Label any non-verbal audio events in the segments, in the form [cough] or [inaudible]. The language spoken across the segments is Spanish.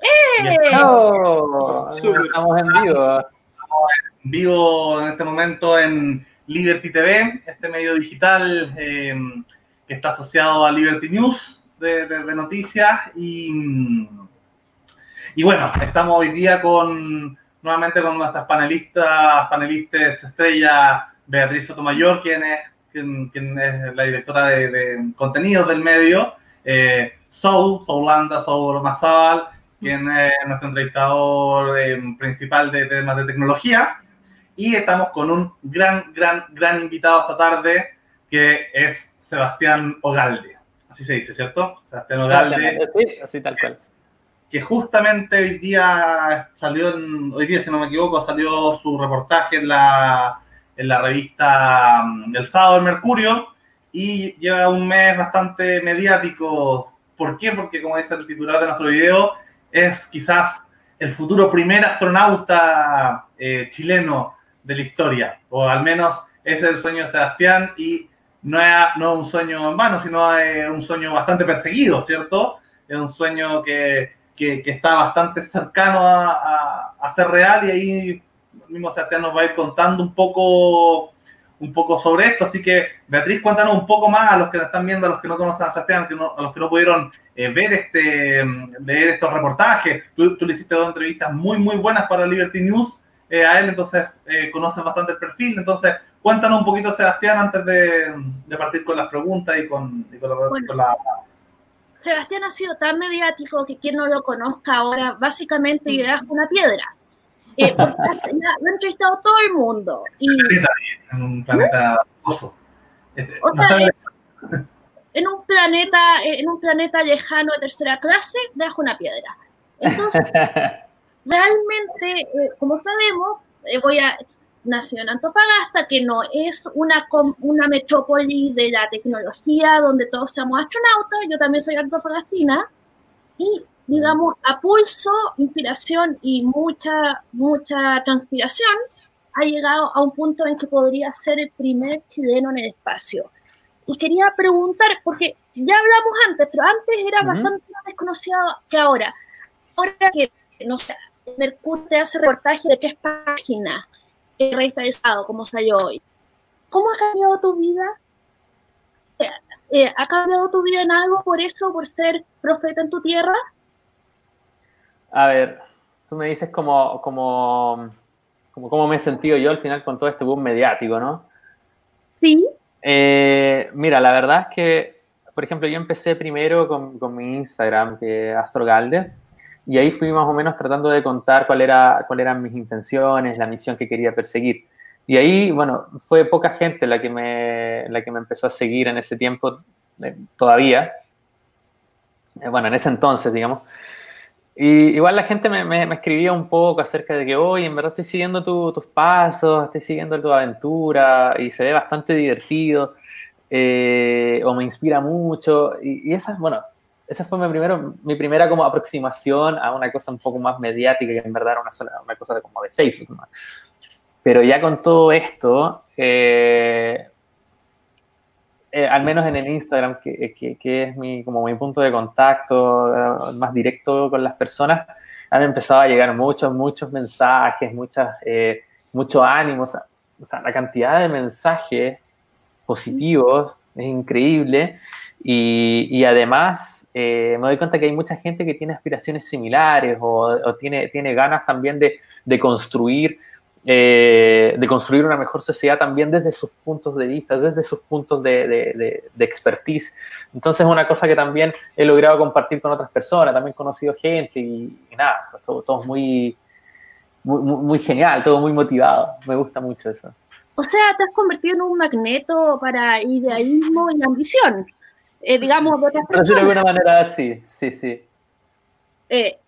¡Eh! Oh, estamos en vivo. Estamos en vivo en este momento en Liberty TV, este medio digital eh, que está asociado a Liberty News de, de- de noticias. Y, y bueno, estamos hoy día con nuevamente con nuestras panelistas, panelistas estrella Beatriz Sotomayor, quien es, quien, quien es la directora de, de contenidos del medio, eh, Soul, Soulanda, Soul Mazábal, quien es nuestro entrevistador eh, principal de temas de tecnología. Y estamos con un gran, gran, gran invitado esta tarde, que es Sebastián Ogalde. Así se dice, ¿cierto? Sebastián Ogalde Sí, así tal cual. que justamente hoy día salió, en- hoy día si no me equivoco, salió su reportaje en la, en la revista mm, El Sábado del Mercurio y lleva un mes bastante mediático. ¿Por qué? Porque como dice el titular de nuestro video, es quizás el futuro primer astronauta eh, chileno de la historia, o al menos ese es el sueño de Sebastián y no es, no un sueño en vano, sino es un sueño bastante perseguido, ¿cierto? Es un sueño que, que, está bastante cercano a, a- a ser real y ahí mismo Sebastián nos va a ir contando un poco, un poco sobre esto. Así que, Beatriz, cuéntanos un poco más a los que nos están viendo, a los que no conocen a Sebastián, que no- a los que no pudieron eh, ver este, mm, leer estos reportajes. Tú, tú le hiciste dos entrevistas muy, muy buenas para Liberty News eh, a él, entonces eh, conoces bastante el perfil. Entonces, cuéntanos un poquito, Sebastián, antes de, de partir con las preguntas y con, y con la- Bueno. con la Sebastián ha sido tan mediático que quien no lo conozca ahora, básicamente le das una piedra. Eh, porque [laughs] la- lo ha entrevistado todo el mundo. Y en un planeta oso. Este, O sea, en un planeta, en un planeta lejano de tercera clase, deja una piedra. Entonces, [laughs] realmente, eh, como sabemos, eh, voy a nació en Antofagasta, que no es una, una metrópoli de la tecnología donde todos seamos astronautas, yo también soy antofagastina, y digamos, a pulso, inspiración y mucha, mucha transpiración, ha llegado a un punto en que podría ser el primer chileno en el espacio. Y quería preguntar, porque ya hablamos antes, pero antes era bastante más desconocido que ahora. Ahora que, no sé, Mercurio te hace reportaje de tres páginas, en revista de Estado, como salió hoy. ¿Cómo ha cambiado tu vida? Eh, eh, ¿Ha cambiado tu vida en algo por eso, por ser profeta en tu tierra? A ver, tú me dices como, como, como cómo me he sentido yo al final con todo este boom mediático, ¿no? Sí. Eh, mira, la verdad es que, por ejemplo, yo empecé primero con, con mi Instagram, que es Astrogalde, y ahí fui más o menos tratando de contar cuál era, cuáles eran mis intenciones, la misión que quería perseguir. Y ahí, bueno, fue poca gente la que me, la que me empezó a seguir en ese tiempo, eh, todavía. Eh, bueno, en ese entonces, digamos. Y igual la gente me, me- me escribía un poco acerca de que, oye, en verdad estoy siguiendo tu- tus pasos, estoy siguiendo tu aventura y se ve bastante divertido eh, o me inspira mucho. Y, y esa, bueno, esa fue mi, primero, mi primera como aproximación a una cosa un poco más mediática que en verdad era una, sola, una cosa de, como de Facebook. ¿no? Pero ya con todo esto, eh, eh, al menos en el Instagram, que, que- es mi, como mi punto de contacto eh, más directo con las personas, han empezado a llegar muchos, muchos mensajes, muchas, eh, mucho. O sea, la cantidad de mensajes positivos es increíble. Y, y además eh, me doy cuenta que hay mucha gente que tiene aspiraciones similares o, o tiene, tiene ganas también de, de construir eh, de construir una mejor sociedad también desde sus puntos de vista, desde sus puntos de, de, de, de expertise. Entonces es una cosa que también he logrado compartir con otras personas, también he conocido gente y, y nada, o sea, todo, todo muy, muy, muy, genial, todo muy motivado, me gusta mucho eso. O sea, te has convertido en un magneto para idealismo y ambición, eh, digamos, de otras decirlo de personas. alguna manera así, sí, sí. Eh,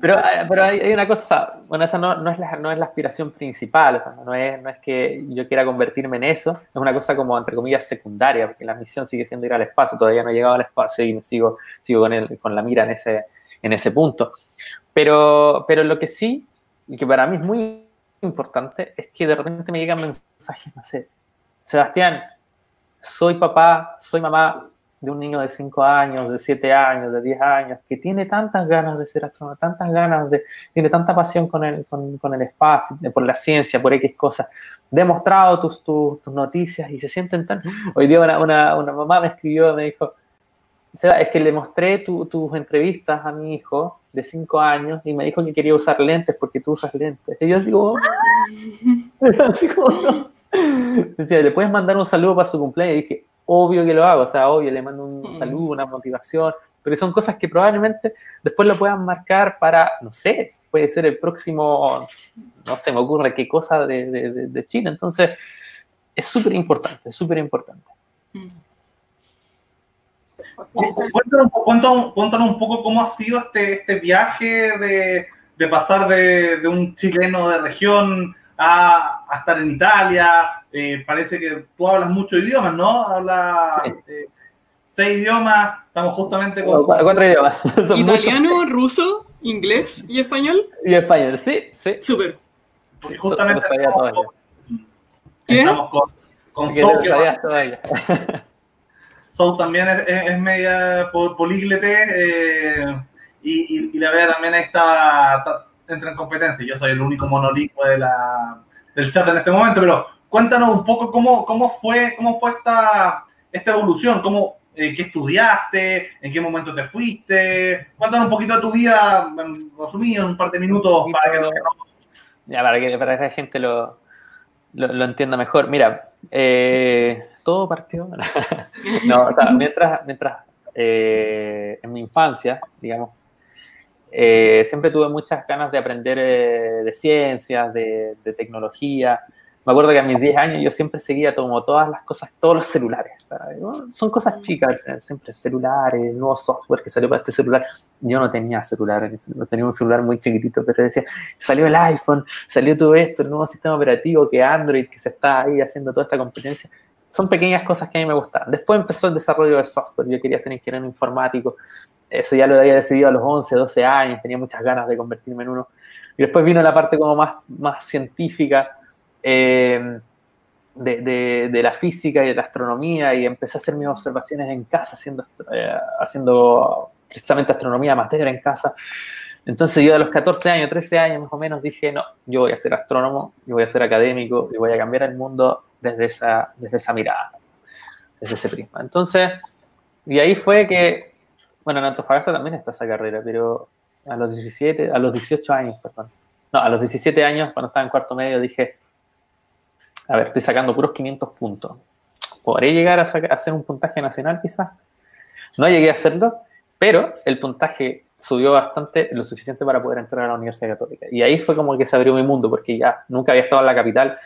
Pero, eh, pero hay, hay una cosa, bueno, esa no, no, es la, no es la aspiración principal, o sea, no, es, no es que yo quiera convertirme en eso, es una cosa como, entre comillas, secundaria, porque la misión sigue siendo ir al espacio, todavía no he llegado al espacio y me sigo, sigo con, el, con la mira en ese, en ese punto. Pero, pero lo que sí, y que para mí es muy importante, es que de repente me llegan mensajes, no sé, Sebastián, soy papá, soy mamá, de un niño de 5 años, de 7 años, de 10 años, que tiene tantas ganas de ser astrónomo, tantas ganas de, tiene tanta pasión con el, con, con el espacio, por la ciencia, por X cosas, demostrado tus, tus, tus noticias y se sienten tan... Hoy día una, una, una mamá me escribió, me dijo, es que le mostré tu, tus entrevistas a mi hijo de 5 años y me dijo que quería usar lentes porque tú usas lentes. Y yo digo, [laughs] decía, ¿le puedes mandar un saludo para su cumpleaños? Y dije, obvio que lo hago, o sea, obvio, le mando un Mm. saludo, una motivación, pero son cosas que probablemente después lo puedan marcar para, no sé, puede ser el próximo, no se me ocurre qué cosa de, de, de- de China. Entonces, es súper importante, es súper importante. Mm. Cuéntanos, un po- cuéntanos- cuéntanos un poco cómo ha sido este, este viaje de, de pasar de, de un chileno de región a, a estar en Italia. Eh, parece que tú hablas muchos idiomas, ¿no? Hablas Sí. eh, seis idiomas. Estamos justamente con... Cuatro, cuatro idiomas. [laughs] Son Italiano, ruso, inglés y español. Y español, sí, sí. Súper. porque justamente estamos con, ¿Qué? estamos con, con que. Sol [laughs] también es, es- es media pol- políglete eh, y, y- y la verdad también está, está- entra en competencia. Yo soy el único monolingüe de la, del chat en este momento, pero cuéntanos un poco cómo, cómo fue, cómo fue esta, esta evolución, cómo, eh, qué estudiaste, en qué momento te fuiste. Cuéntanos un poquito de tu vida, resumido, en un par de minutos para que Ya, para que, para que la gente lo, lo, lo entienda mejor. Mira, eh, todo partió. [laughs] no, o sea, mientras, mientras eh, en mi infancia, digamos, eh, siempre tuve muchas ganas de aprender eh, de ciencias, de, de tecnología. Me acuerdo que a mis 10 años yo siempre seguía como todas las cosas, todos los celulares. ¿sabes? ¿no? Son cosas chicas, eh, siempre celulares, nuevo software que salió para este celular. Yo no tenía celular, no tenía un celular muy chiquitito, pero decía, salió el iPhone, salió todo esto, el nuevo sistema operativo que Android, que se está ahí haciendo toda esta competencia. Son pequeñas cosas que a mí me gustan. Después empezó el desarrollo del software. Yo quería ser ingeniero informático. Eso ya lo había decidido a los 11, 12 años. Tenía muchas ganas de convertirme en uno. Y después vino la parte como más, más científica eh, de, de, de, la física y de la astronomía y empecé a hacer mis observaciones en casa, haciendo, eh, haciendo precisamente astronomía amateur en casa. Entonces yo a los 14 años, 13 años más o menos dije, no, yo voy a ser astrónomo, yo voy a ser académico y voy a cambiar el mundo desde esa, desde esa mirada, desde ese prisma. Entonces, y ahí fue que, bueno, en Antofagasta también está esa carrera, pero a los 17, a los 18 años, perdón. No, a los 17 años, cuando estaba en cuarto medio, dije, a ver, estoy sacando puros 500 puntos. ¿Podré llegar a, a hacer un puntaje nacional quizás? No llegué a hacerlo, pero el puntaje subió bastante, lo suficiente para poder entrar a la Universidad Católica. Y ahí fue como que se abrió mi mundo, porque ya nunca había estado en la capital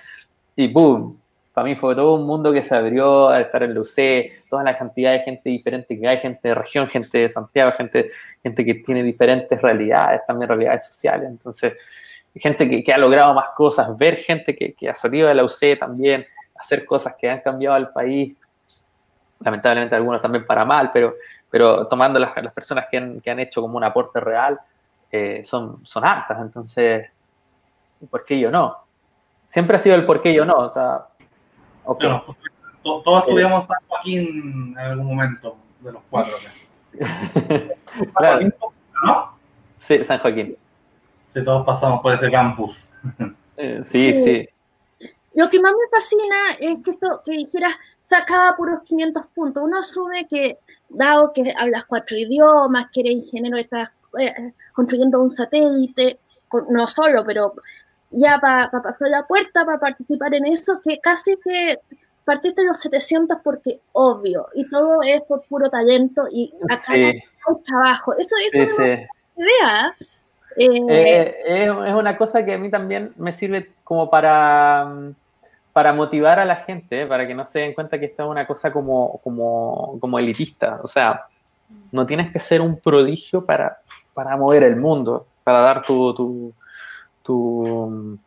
y ¡boom! Para mí fue todo un mundo que se abrió al estar en la UC, toda la cantidad de gente diferente que hay, gente de región, gente de Santiago, gente, gente que tiene diferentes realidades, también realidades sociales. Entonces, gente que, que ha logrado más cosas, ver gente que, ha salido de la UC también, hacer cosas que han cambiado al país, lamentablemente algunos también para mal, pero, pero tomando las, personas que han, que han, hecho como un aporte real, eh, son, son hartas, entonces, ¿por qué yo no? Siempre ha sido el por qué yo no, o sea, okay. todos, todos estudiamos San Joaquín en algún momento, de los cuatro. [laughs] claro. ¿no? Sí, San Joaquín. Sí, todos pasamos por ese campus. [laughs] Eh, sí, sí, sí. Lo que más me fascina es que esto que dijeras sacaba puros 500 puntos. Uno asume que, dado que hablas cuatro idiomas, que eres ingeniero, estás eh, construyendo un satélite, no solo, pero ya para pa pasar la puerta, para participar en eso, que casi que partiste de los 700 porque obvio, y todo es por puro talento y acá sí. hay trabajo. Eso, eso sí, es sí. idea. Eh, eh, es, es, una cosa que a mí también me sirve como para, para motivar a la gente, ¿eh? para que no se den cuenta que esto es una cosa como, como, como elitista. O sea, no tienes que ser un prodigio para, para mover el mundo, para dar tu, tu, tu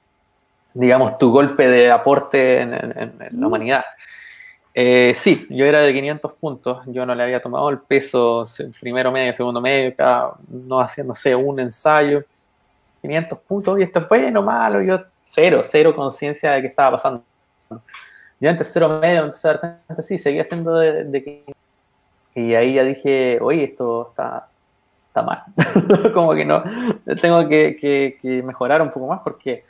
digamos, tu golpe de aporte en, en, en la humanidad. Eh, sí, yo era de 500 puntos, yo no le había tomado el peso primero medio, segundo medio, cada, no hacía, no sé, un ensayo, 500 puntos, y esto es bueno, malo, yo cero, cero conciencia de qué estaba pasando. Yo en tercero medio empecé a dar cuenta, sí, seguía siendo de, de Y ahí ya dije, oye, esto está, está mal. [laughs] como que no, tengo que, mejorar un poco más porque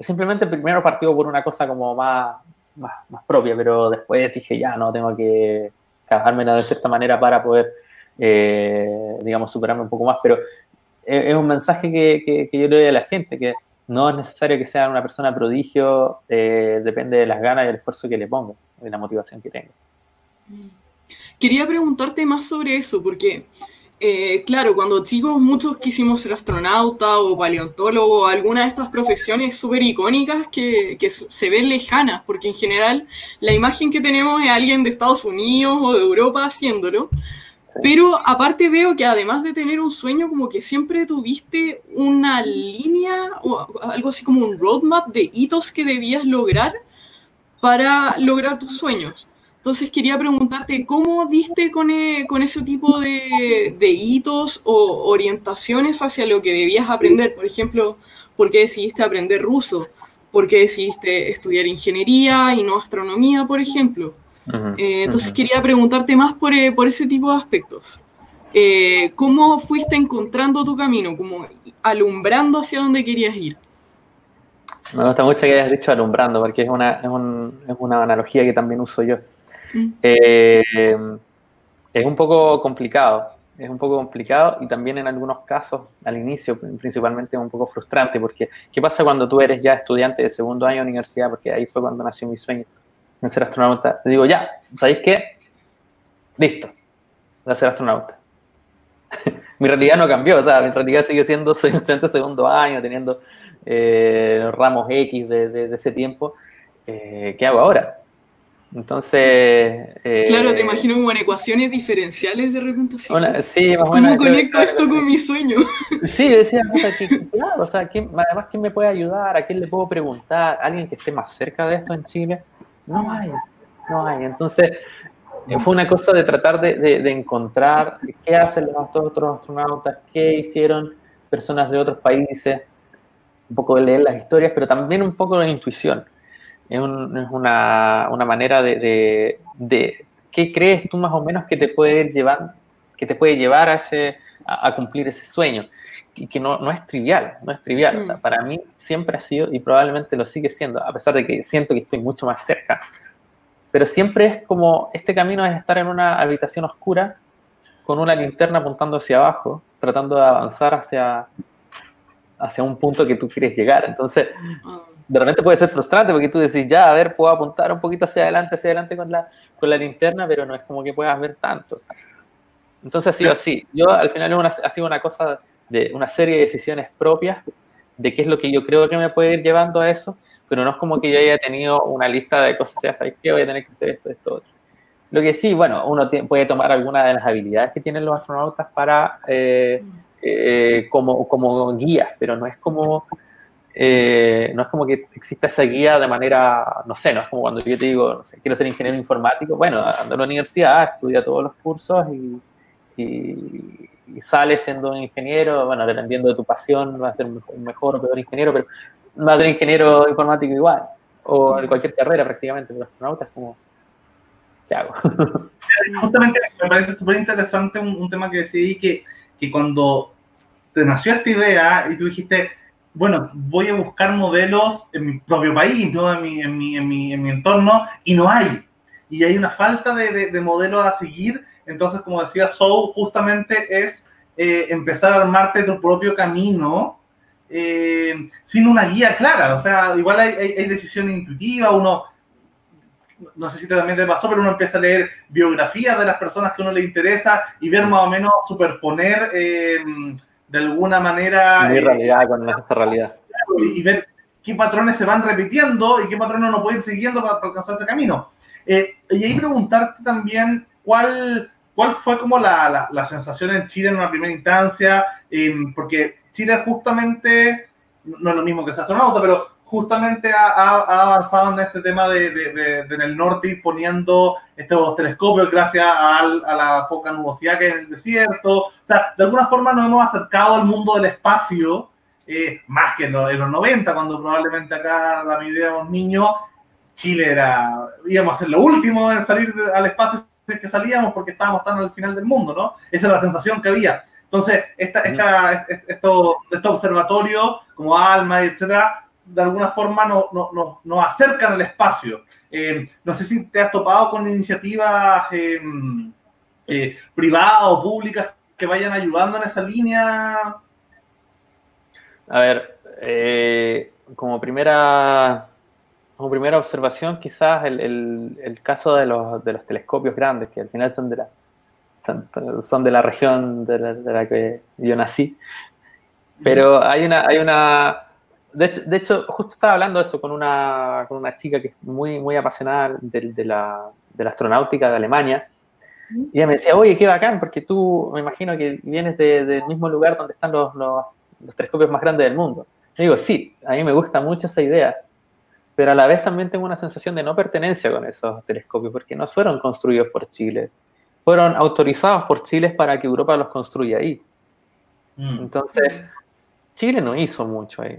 simplemente primero partió por una cosa como más, más, propia, pero después dije, ya, no, tengo que cagármela de cierta manera para poder, eh, digamos, superarme un poco más. Pero es un mensaje que, que, yo le doy a la gente, que no es necesario que sea una persona prodigio, eh, depende de las ganas y el esfuerzo que le ponga, de la motivación que tenga. Quería preguntarte más sobre eso, porque, eh, claro, cuando chicos muchos quisimos ser astronauta o paleontólogo, alguna de estas profesiones súper icónicas que, que se ven lejanas, porque en general la imagen que tenemos es alguien de Estados Unidos o de Europa haciéndolo. Pero aparte veo que además de tener un sueño, como que siempre tuviste una línea o algo así como un roadmap de hitos que debías lograr para lograr tus sueños. Entonces quería preguntarte, ¿cómo diste con, e, con ese tipo de, de, hitos o orientaciones hacia lo que debías aprender? Por ejemplo, ¿por qué decidiste aprender ruso? ¿Por qué decidiste estudiar ingeniería y no astronomía, por ejemplo? Eh, entonces quería preguntarte más por, eh, por, ese tipo de aspectos. Eh, ¿Cómo fuiste encontrando tu camino, como alumbrando hacia donde querías ir? Me gusta mucho que hayas dicho alumbrando, porque es una, es, un, es una analogía que también uso yo. Mm. es un poco complicado, es un poco complicado y también en algunos casos, al inicio, principalmente, es un poco frustrante, porque ¿qué pasa cuando tú eres ya estudiante de segundo año de universidad? Porque ahí fue cuando nació mi sueño en ser astronauta. Digo, ya, ¿sabéis qué? Listo, voy a ser astronauta. [laughs] mi realidad no cambió, o sea, mi realidad sigue siendo, soy estudiante de segundo año, teniendo eh, ramos X de, ese tiempo. Eh, ¿Qué hago ahora? Entonces. Eh, claro, te imagino como en ecuaciones diferenciales de repente. sí, más o menos. ¿Cómo conecto esto con mi sueño? [laughs] Sí, decía, claro, o sea, ¿quién, además, ¿quién me puede ayudar? ¿A quién le puedo preguntar? ¿Alguien que esté más cerca de esto en Chile? No hay, no hay. Entonces, eh, fue una cosa de tratar de, de, encontrar qué hacen los otros astronautas, qué hicieron personas de otros países, un poco de leer las historias, pero también un poco de intuición. Es, una, una, manera de, de, qué crees tú más o menos que te puede llevar, que te puede llevar a, ese, a cumplir ese sueño y que no, no, es trivial, no es trivial. O sea, mm. para mí siempre ha sido y probablemente lo sigue siendo, a pesar de que siento que estoy mucho más cerca. Pero siempre es como, este camino es estar en una habitación oscura con una linterna apuntando hacia abajo, tratando de avanzar hacia, hacia un punto que tú quieres llegar. Entonces, ah. De repente puede ser frustrante porque tú decís, ya, a ver, puedo apuntar un poquito hacia adelante, hacia adelante con la, con la linterna, pero no es como que puedas ver tanto. Entonces ha sido así. Yo al final ha sido una cosa de una serie de decisiones propias de qué es lo que yo creo que me puede ir llevando a eso, pero no es como que yo haya tenido una lista de cosas, ya sabes que voy a tener que hacer esto, esto, otro. Lo que sí, bueno, uno puede tomar alguna de las habilidades que tienen los astronautas para eh, eh, como, como guías, pero no es como eh, no es como que exista esa guía de manera, no sé, no es como cuando yo te digo, no sé, quiero ser ingeniero informático, bueno, ando a la universidad, estudia todos los cursos y, y sales siendo un ingeniero, bueno, dependiendo de tu pasión, vas a ser un mejor o peor ingeniero, pero vas a ser ingeniero informático igual, o en cualquier carrera prácticamente, pero astronauta es como, ¿qué hago? [laughs] Justamente me parece súper interesante un, tema que decidí que, que cuando te nació esta idea y tú dijiste, bueno, voy a buscar modelos en mi propio país, ¿no? en, mi, en, mi, en, mi, en mi entorno, y no hay. Y hay una falta de, de, de modelos a seguir entonces, como decía Soul, justamente es eh, empezar a armarte tu propio camino eh, sin una guía clara. O sea, igual hay, hay, decisiones intuitivas, uno, no sé si también te pasó, pero uno empieza a leer biografías de las personas que uno le interesa y ver más o menos superponer eh, de alguna manera... Mi realidad con esta realidad. Y, ver qué patrones se van repitiendo y qué patrones uno puede ir siguiendo para, para alcanzar ese camino. y ahí preguntarte también cuál ¿Cuál fue como la, la, sensación en Chile en una primera instancia? porque Chile justamente, no es lo mismo que ser astronauta, pero justamente ha, ha, avanzado en este tema de, de, en el norte ir poniendo estos telescopios gracias a, a, la poca nubosidad que hay en el desierto. O sea, de alguna forma nos hemos acercado al mundo del espacio, eh, más que en los, en los 90, cuando probablemente acá la mayoría éramos niños, Chile era, íbamos a ser lo último en salir al espacio que salíamos porque estábamos tan al final del mundo, ¿no? Esa era la sensación que había. Entonces, esta, esta, estos esto observatorios como ALMA, etcétera, de alguna forma nos no, no, no acercan al espacio. Eh, no sé si te has topado con iniciativas eh, eh, privadas o públicas que vayan ayudando en esa línea. A ver, como primera como primera observación, quizás el, el, el caso de los, de los, telescopios grandes, que al final son de la, son, de la región de la, de la, que yo nací. Pero hay una, hay una de hecho, de hecho, justo estaba hablando de eso con una, con una chica que es muy, muy apasionada de, de, la, de la astronáutica de Alemania. Y ella me decía, oye, qué bacán, porque tú me imagino que vienes de, del mismo lugar donde están los, los, los telescopios más grandes del mundo. Y digo, sí, a mí me gusta mucho esa idea pero a la vez también tengo una sensación de no pertenencia con esos telescopios, porque no fueron construidos por Chile, fueron autorizados por Chile para que Europa los construya ahí. Mm. Entonces, Chile no hizo mucho ahí.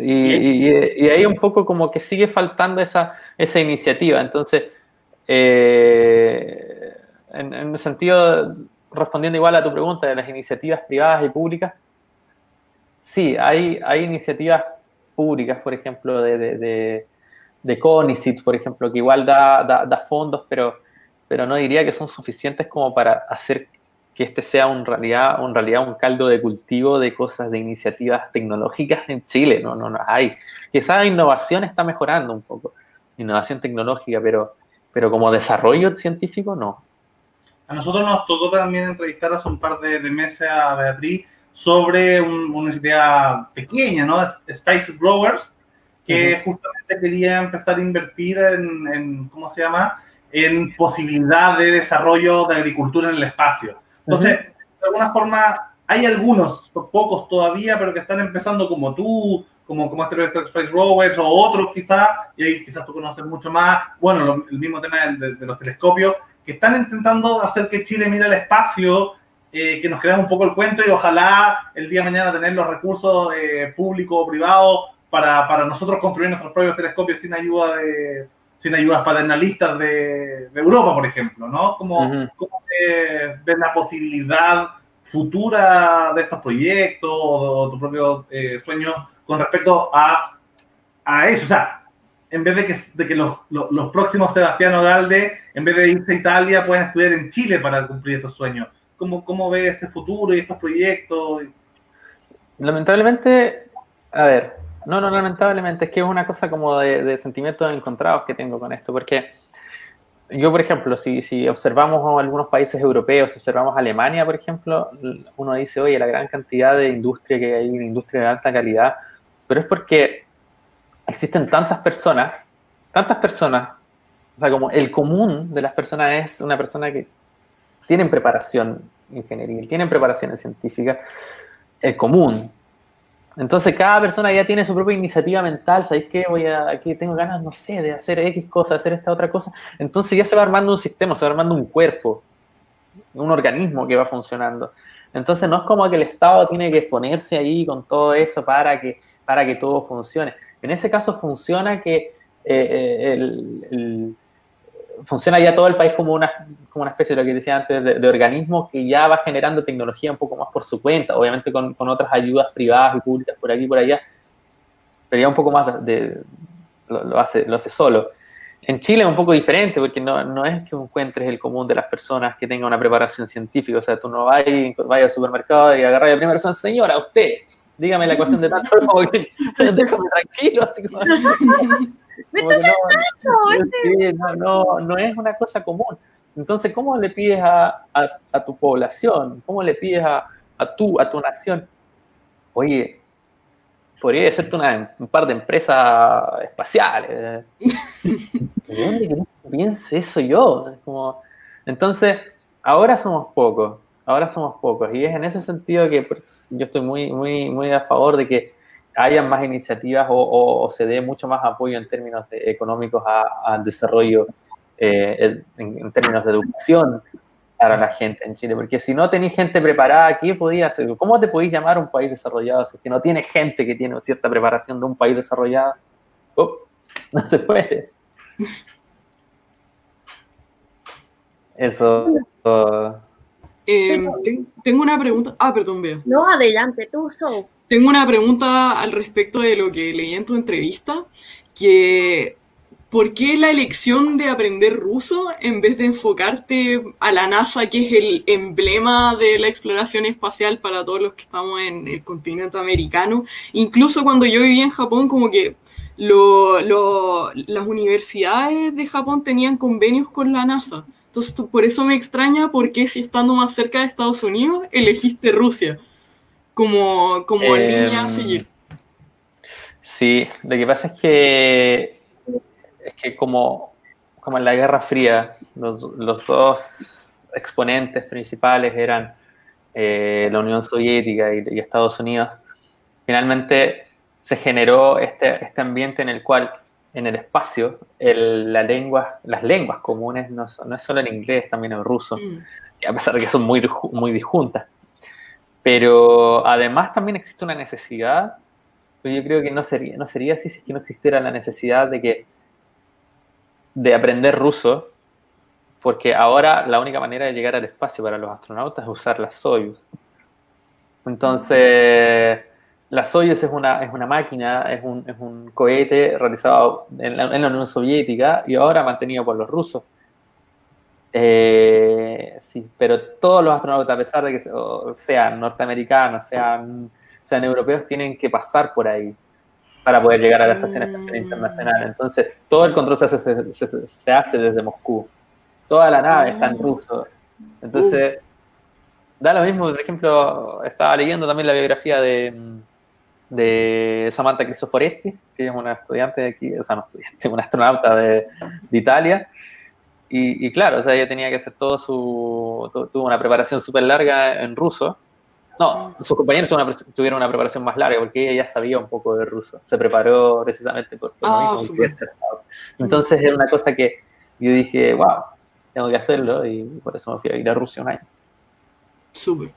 Y, y, ahí un poco como que sigue faltando esa, esa iniciativa. Entonces, eh, en, en el sentido, respondiendo igual a tu pregunta de las iniciativas privadas y públicas, sí, hay, hay iniciativas públicas, por ejemplo, de, de, de, CONICIT, por ejemplo, que igual da, da, fondos, pero, pero no diría que son suficientes como para hacer que este sea un realidad, un realidad un caldo de cultivo de cosas, de iniciativas tecnológicas en Chile. No, no, no hay. Quizás innovación está mejorando un poco, innovación tecnológica, pero, pero como desarrollo científico, no. A nosotros nos tocó también entrevistar hace un par de, de meses a Beatriz sobre un, una iniciativa pequeña, ¿no? Spice Growers, que justamente quería empezar a invertir en, en, ¿cómo se llama? En posibilidad de desarrollo de agricultura en el espacio. Entonces, de alguna forma, hay algunos, pocos todavía, pero que están empezando como tú, como, como este Spice Growers o otros quizás, y ahí quizás tú conoces mucho más, bueno, el mismo tema de, de, los telescopios, que están intentando hacer que Chile mire el espacio eh, que nos creamos un poco el cuento y ojalá el día de mañana tener los recursos eh, públicos o privados para, para, nosotros construir nuestros propios telescopios sin ayuda de sin ayudas paternalistas de, de Europa, por ejemplo, ¿no? ¿Cómo, uh -huh. cómo ves la posibilidad futura de estos proyectos o, tu propio eh, sueño con respecto a, a eso? O sea, en vez de que, de que los, los, los próximos Sebastián Galde, en vez de irse a Italia, puedan estudiar en Chile para cumplir estos sueños cómo, cómo ve ese futuro y estos proyectos. Lamentablemente, a ver, no, no, lamentablemente, es que es una cosa como de, sentimientos encontrados que tengo con esto, porque yo, por ejemplo, si, si observamos algunos países europeos, si observamos Alemania, por ejemplo, uno dice, oye, la gran cantidad de industria que hay, una industria de alta calidad, pero es porque existen tantas personas, tantas personas, o sea, como el común de las personas es una persona que tienen preparación ingenieril, tienen preparación científica, el común. Entonces cada persona ya tiene su propia iniciativa mental, ¿sabéis qué? Voy a, aquí tengo ganas, no sé, de hacer X cosa, hacer esta otra cosa. Entonces ya se va armando un sistema, se va armando un cuerpo, un organismo que va funcionando. Entonces no es como que el Estado tiene que exponerse ahí con todo eso para que, para que todo funcione. En ese caso funciona que eh, eh el, el funciona ya todo el país como una, como una especie de lo que decía antes, de, de, organismo que ya va generando tecnología un poco más por su cuenta, obviamente con, con otras ayudas privadas y públicas por aquí y por allá, pero ya un poco más de, lo, lo, hace, lo hace solo. En Chile es un poco diferente, porque no, no es que encuentres el común de las personas que tengan una preparación científica, o sea, tú no vas, vas al supermercado y agarras a la primera persona, señora, usted, dígame la ecuación de tanto, [laughs] déjame tranquilo, así como... [laughs] ¡Me estás no, no, no, no, es una cosa común. Entonces, ¿cómo le pides a, a, a tu población? ¿Cómo le pides a, a, tu, a tu nación? Oye, podría hacerte una, un par de empresas espaciales. [laughs] ¿De dónde piense eso yo? Como, entonces, ahora somos pocos, ahora somos pocos. Y es en ese sentido que yo estoy muy, muy, muy a favor de que haya más iniciativas o, o, o, se dé mucho más apoyo en términos de, económicos al desarrollo, eh, en, en, términos de educación para la gente en Chile. Porque si no tenéis gente preparada, ¿qué podía hacer? ¿Cómo te podéis llamar un país desarrollado si es que no tiene gente que tiene cierta preparación de un país desarrollado? Oh, [laughs] no se puede. Eso. Eh, tengo una pregunta. Ah, perdón, veo. No, adelante, tú. Tengo una pregunta al respecto de lo que leí en tu entrevista, que ¿por qué la elección de aprender ruso en vez de enfocarte a la NASA, que es el emblema de la exploración espacial para todos los que estamos en el continente americano? Incluso cuando yo vivía en Japón, como que las universidades de Japón tenían convenios con la NASA. Entonces, por eso me extraña por qué si estando más cerca de Estados Unidos, elegiste Rusia como, como línea a Em, seguir. Sí, lo que pasa es que es que como, como en la Guerra Fría, los, los dos exponentes principales eran eh, la Unión Soviética y, y Estados Unidos, finalmente se generó este, este ambiente en el cual en el espacio el- la lengua, las lenguas comunes no, no es solo en inglés, también en ruso, Mm. a pesar de que son muy, muy disjuntas. Pero además también existe una necesidad, pero yo creo que no sería, no sería así si es que no existiera la necesidad de que de aprender ruso, porque ahora la única manera de llegar al espacio para los astronautas es usar la Soyuz. Entonces, la Soyuz es una, es una máquina, es un, es un cohete realizado en la Unión Soviética y ahora mantenido por los rusos. Eh, sí, pero todos los astronautas, a pesar de que sean norteamericanos, sean, sean europeos, tienen que pasar por ahí para poder llegar a la Estación Espacial Mm. Internacional. Entonces, todo el control se hace, se, se- se hace desde Moscú. Toda la nave está en Ah. ruso. Entonces, da lo mismo. Por ejemplo, estaba leyendo también la biografía de, de Samantha Cristoforetti, que es una estudiante de aquí, o sea, no estudiante, una astronauta de, de Italia. Y, y claro, o sea, ella tenía que hacer todo su. tu- Tuvo una preparación súper larga en ruso. No, sus compañeros tuvieron una, pre- tuvieron una preparación más larga porque ella ya sabía un poco de ruso. Se preparó precisamente por, por Ah, lo mismo. quería ser astronauta. Entonces era una cosa que yo dije, wow, tengo que hacerlo y por eso me fui a ir a Rusia un año. Súper.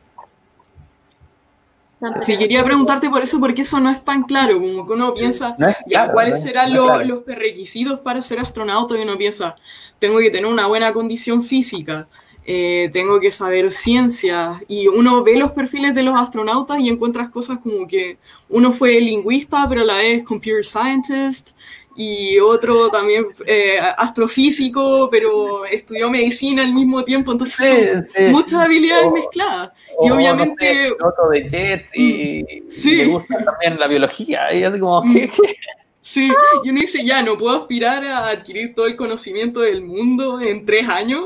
Sí, quería preguntarte por eso, porque eso no es tan claro, como que uno piensa, No ya, claro, no ¿cuáles es- serán no es lo- claro. los requisitos para ser astronauta? Y uno piensa, tengo que tener una buena condición física, eh, tengo que saber ciencias, y uno ve los perfiles de los astronautas y encuentras cosas como que uno fue lingüista, pero a la vez computer scientist, y otro también eh, astrofísico, pero estudió medicina al mismo tiempo, entonces son Sí, sí. muchas habilidades O- mezcladas. o, y no obviamente... sé, piloto de jets y, Sí. y le gusta también la biología. Y así como, Mm. ¿qué, qué? Sí, y uno dice, ya, no puedo aspirar a adquirir todo el conocimiento del mundo en tres años.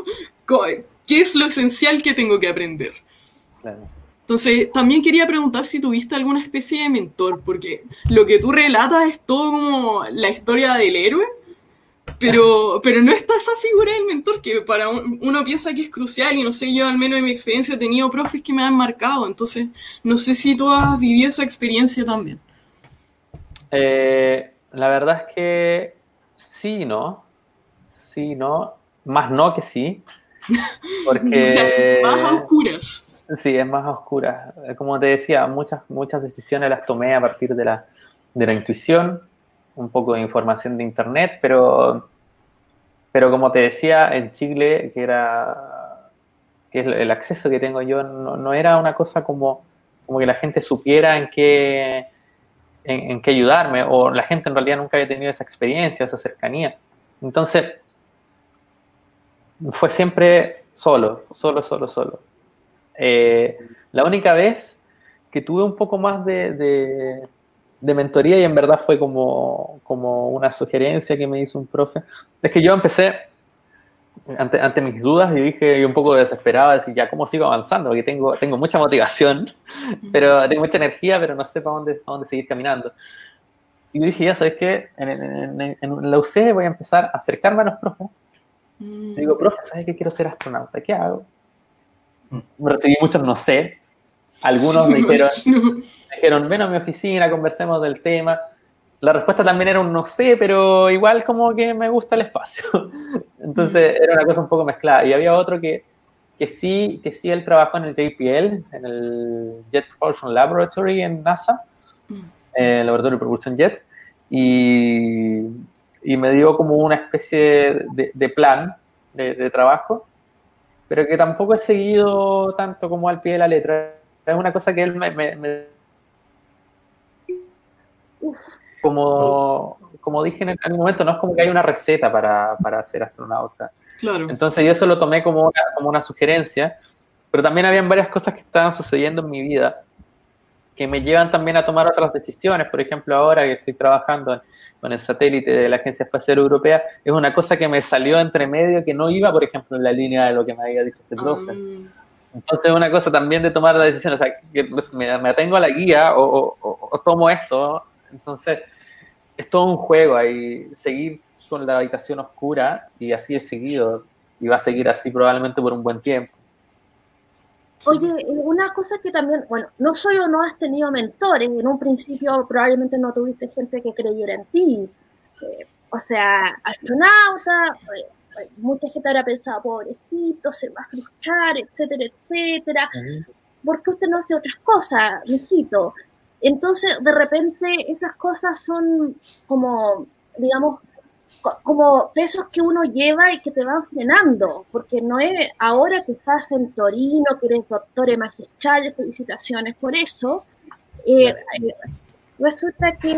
¿Qué es lo esencial que tengo que aprender? Claro. Entonces, también quería preguntar si tuviste alguna especie de mentor, porque lo que tú relatas es todo como la historia del héroe, pero, [laughs] pero no está esa figura del mentor que para un- uno piensa que es crucial y no sé, yo al menos en mi experiencia he tenido profes que me han marcado, entonces no sé si tú has vivido esa experiencia también. Eh, la verdad es que sí, ¿no? Sí, ¿no? Más no que sí. Porque... [laughs] O sea, más a oscuras. Sí, es más oscura. Como te decía, muchas, muchas decisiones las tomé a partir de la, de la intuición, un poco de información de internet, pero, pero como te decía, en Chile, que era que el acceso que tengo yo, no, no era una cosa como, como que la gente supiera en qué, en qué ayudarme, o la gente en realidad nunca había tenido esa experiencia, esa cercanía. Entonces, fue siempre solo, solo, solo, solo. Eh, la única vez que tuve un poco más de, de, de mentoría y en verdad fue como, como una sugerencia que me hizo un profe, es que yo empecé, ante, ante mis dudas, y dije, yo un poco desesperado, decir, ya, ¿cómo sigo avanzando? Porque tengo, tengo mucha motivación, [laughs] pero tengo mucha energía, pero no sé para dónde, para dónde seguir caminando. Y yo dije, ya, ¿sabes qué? En, en, en, en la UC voy a empezar a acercarme a los profes. Mm. Digo, profe, ¿sabes qué? Quiero ser astronauta, ¿qué hago? Recibí muchos no sé. Algunos Sí, me dijeron, [laughs] me dijeron, ven a mi oficina, conversemos del tema. La respuesta también era un no sé, pero igual como que me gusta el espacio. [laughs] Entonces era una cosa un poco mezclada. Y había otro que, que sí, que sí él trabajó en el JPL, en el Jet Propulsion Laboratory en NASA, eh, el Laboratorio de Propulsión Jet, y, y me dio como una especie de, de plan de, de trabajo. Pero que tampoco he seguido tanto como al pie de la letra. Es una cosa que él me... como, como dije en algún momento, no es como que hay una receta para, para ser astronauta. Claro. Entonces yo eso lo tomé como una, como una sugerencia, pero también habían varias cosas que estaban sucediendo en mi vida que me llevan también a tomar otras decisiones. Por ejemplo, ahora que estoy trabajando con el satélite de la Agencia Espacial Europea, es una cosa que me salió entre medio que no iba, por ejemplo, en la línea de lo que me había dicho este profe. Ah, Entonces, es una cosa también de tomar la decisión, o sea, que me, me atengo a la guía o, o- o- o tomo esto. Entonces, es todo un juego ahí, seguir con la habitación oscura y así he seguido y va a seguir así probablemente por un buen tiempo. Sí. Oye, eh, una cosa que también, bueno, no soy o no has tenido mentores, en un principio probablemente no tuviste gente que creyera en ti, eh, o sea, astronauta, eh, mucha gente habrá pensado, pobrecito, se va a frustrar, etcétera, etcétera, ¿por qué usted no hace otras cosas, mijito? Entonces, de repente, esas cosas son como, digamos, como pesos que uno lleva y que te van frenando, porque no es ahora que estás en Torino, que eres doctor en magistrales, felicitaciones por eso. eh, eh, resulta que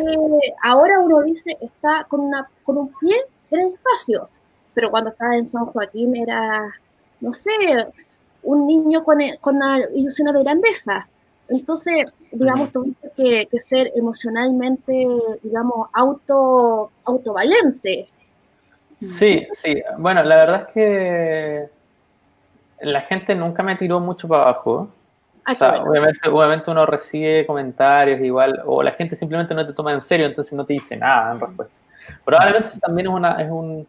ahora uno dice está con, una, con un pie en el espacio, pero cuando estaba en San Joaquín era, no sé, un niño con, con la ilusiones de grandeza. Entonces, digamos, tuviste que, que ser emocionalmente, digamos, auto, autovalente. Sí, sí. Bueno, la verdad es que la gente nunca me tiró mucho para abajo. Ah, O sea, bueno. obviamente, obviamente uno recibe comentarios igual, o la gente simplemente no te toma en serio, entonces no te dice nada en respuesta. Probablemente eso también es una, es un,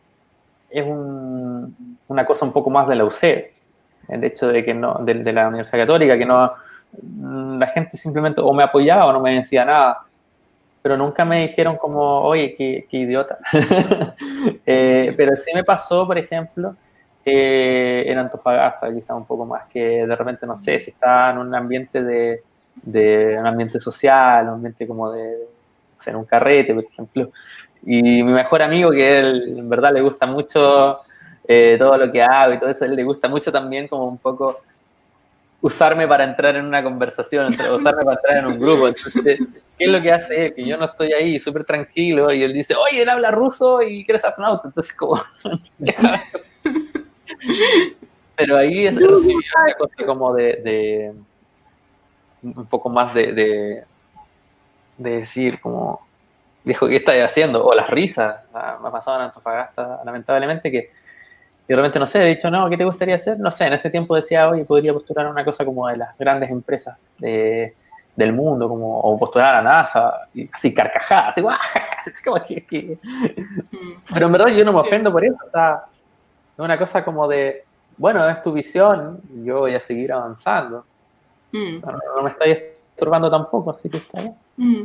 es un, una cosa un poco más de la UCED, el hecho de que no, de, de la Universidad Católica, que no, la gente simplemente o me apoyaba o no me decía nada, pero nunca me dijeron como, oye, qué, qué idiota. [laughs] [laughs] Eh, pero sí me pasó, por ejemplo, eh, en Antofagasta, quizá un poco más, que de repente, no sé, si estaba en un ambiente de, de un ambiente social, un ambiente como de, en un carrete, por ejemplo, y mi mejor amigo, que él en verdad le gusta mucho eh, todo lo que hago y todo eso, a él le gusta mucho también como un poco usarme para entrar en una conversación, usarme para entrar en un grupo. Entonces, ¿qué es lo que hace él? Que yo no estoy ahí súper tranquilo y él dice, oye, él habla ruso y quiere ser astronauta. Entonces, como... [laughs] Pero ahí es una cosa como de, de- un poco más de, de, de decir como, viejo, ¿qué estáis haciendo? O las risas. Me ha pasado en Antofagasta, lamentablemente, que y de repente, no sé, he dicho, no, ¿qué te gustaría hacer? No sé, en ese tiempo decía, oye, podría postular a una cosa como de las grandes empresas de- del mundo, como, o postular a la NASA, y así carcajadas, así, ¡guau! [laughs] Como que- que- Mm. Pero en verdad yo no me ofendo por eso, o sea, es una cosa como de, bueno, es tu visión, yo voy a seguir avanzando. Mm. No, no me estáis estorbando tampoco, así que está bien. Mm.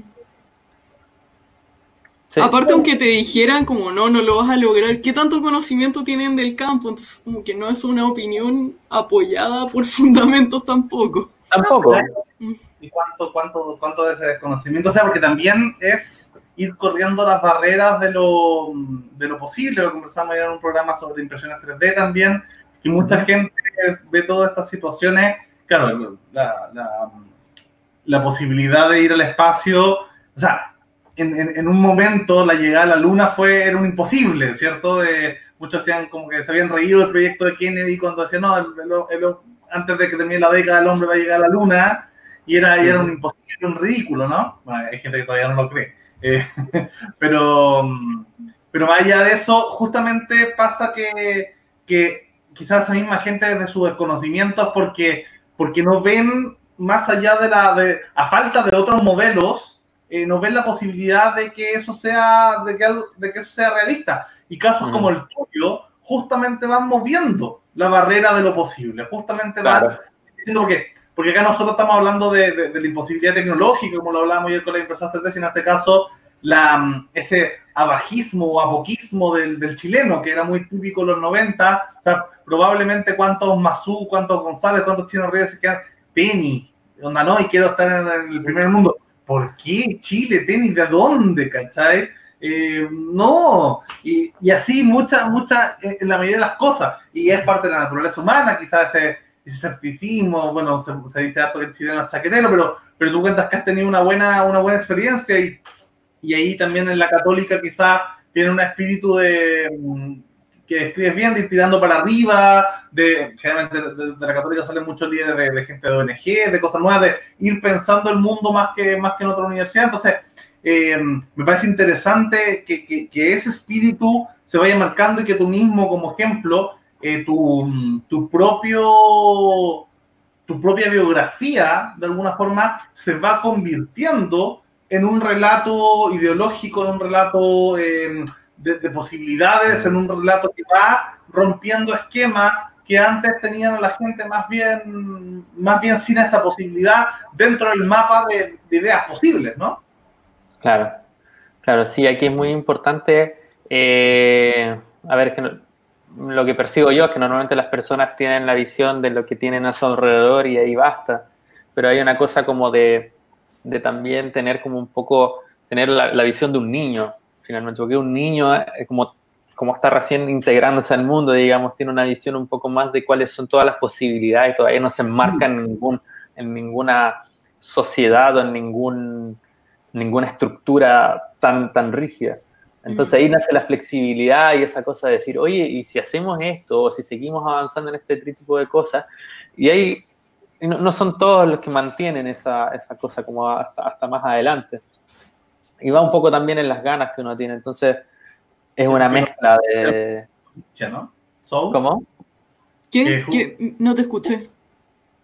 Sí. Aparte, aunque te dijeran como no, no lo vas a lograr, ¿qué tanto conocimiento tienen del campo? Entonces, como que no es una opinión apoyada por [laughs] fundamentos tampoco. Tampoco. y cuánto, cuánto, cuánto de ese desconocimiento. O sea, porque también es ir corriendo las barreras de lo, de lo posible. Lo conversamos ayer en un programa sobre impresiones 3D también, y mucha gente ve todas estas situaciones, claro, la, la, la posibilidad de ir al espacio, o sea, en, en, en un momento la llegada a la Luna fue, era un imposible, ¿cierto? Eh, muchos decían como que se habían reído del proyecto de Kennedy cuando decían, no, el- el- el- antes de que termine la década el hombre va a llegar a la Luna, y era, y era un imposible, un ridículo, ¿no? Bueno, hay gente que todavía no lo cree. Eh, [laughs] pero, pero más allá de eso, justamente pasa que, que quizás esa misma gente desde su desconocimiento es porque, porque no ven más allá de la, de, a falta de otros modelos, eh, no ven la posibilidad de que eso sea, de que, algo- de que eso sea realista. Y casos Mm. como el tuyo, justamente van moviendo la barrera de lo posible, justamente van Claro. diciendo porque, porque acá nosotros estamos hablando de, de- de la imposibilidad tecnológica, como lo hablábamos ayer con la impresora 3D, sino en este caso la, mm, ese abajismo o apoquismo del, del chileno, que era muy típico en los 90, o sea, probablemente cuántos Mazú, cuántos González, cuántos chinos Reyes se quedan, tenis, onda no, y quiero estar en el primer mundo. ¿Por qué Chile, tenis, de dónde, cachai? Eh, no, y, así muchas, muchas, eh, en la mayoría de las cosas, y es parte de la naturaleza humana, quizás ese, ese escepticismo, bueno, se, dice harto que el chileno es chaquetero, pero, pero tú cuentas que has tenido una buena, una buena experiencia y, y ahí también en la católica quizás tiene un espíritu de que escribes bien, de ir tirando para arriba, de generalmente de, la católica salen muchos líderes de, gente de ONG, de cosas nuevas, de ir pensando el mundo más que, más que en otra universidad. Entonces, eh, me parece interesante que, que- que ese espíritu se vaya marcando y que tú mismo, como ejemplo, eh, tu, tu propio tu propia biografía, de alguna forma, se va convirtiendo en un relato ideológico, en un relato eh, de, de posibilidades, en un relato que va rompiendo esquemas que antes tenían la gente más bien, más bien sin esa posibilidad dentro del mapa de, de ideas posibles, ¿no? Claro, claro, sí, aquí es muy importante, eh, a ver, que lo que percibo yo es que normalmente las personas tienen la visión de lo que tienen a su alrededor y ahí basta, pero hay una cosa como de, de también tener como un poco, tener la, la visión de un niño, finalmente, porque un niño, eh, como, como está recién integrándose al mundo, digamos, tiene una visión un poco más de cuáles son todas las posibilidades, todavía no se enmarca en, ningún, en ninguna sociedad o en ningún ninguna estructura tan, tan rígida. Entonces ahí nace la flexibilidad y esa cosa de decir, oye, ¿y si hacemos esto? O si seguimos avanzando en este tipo de cosas. Y ahí no son todos los que mantienen esa, esa cosa como hasta, hasta más adelante. Y va un poco también en las ganas que uno tiene. Entonces es una mezcla de... Nietzsche, ¿no? So, ¿Cómo? ¿Qué? No te escuché.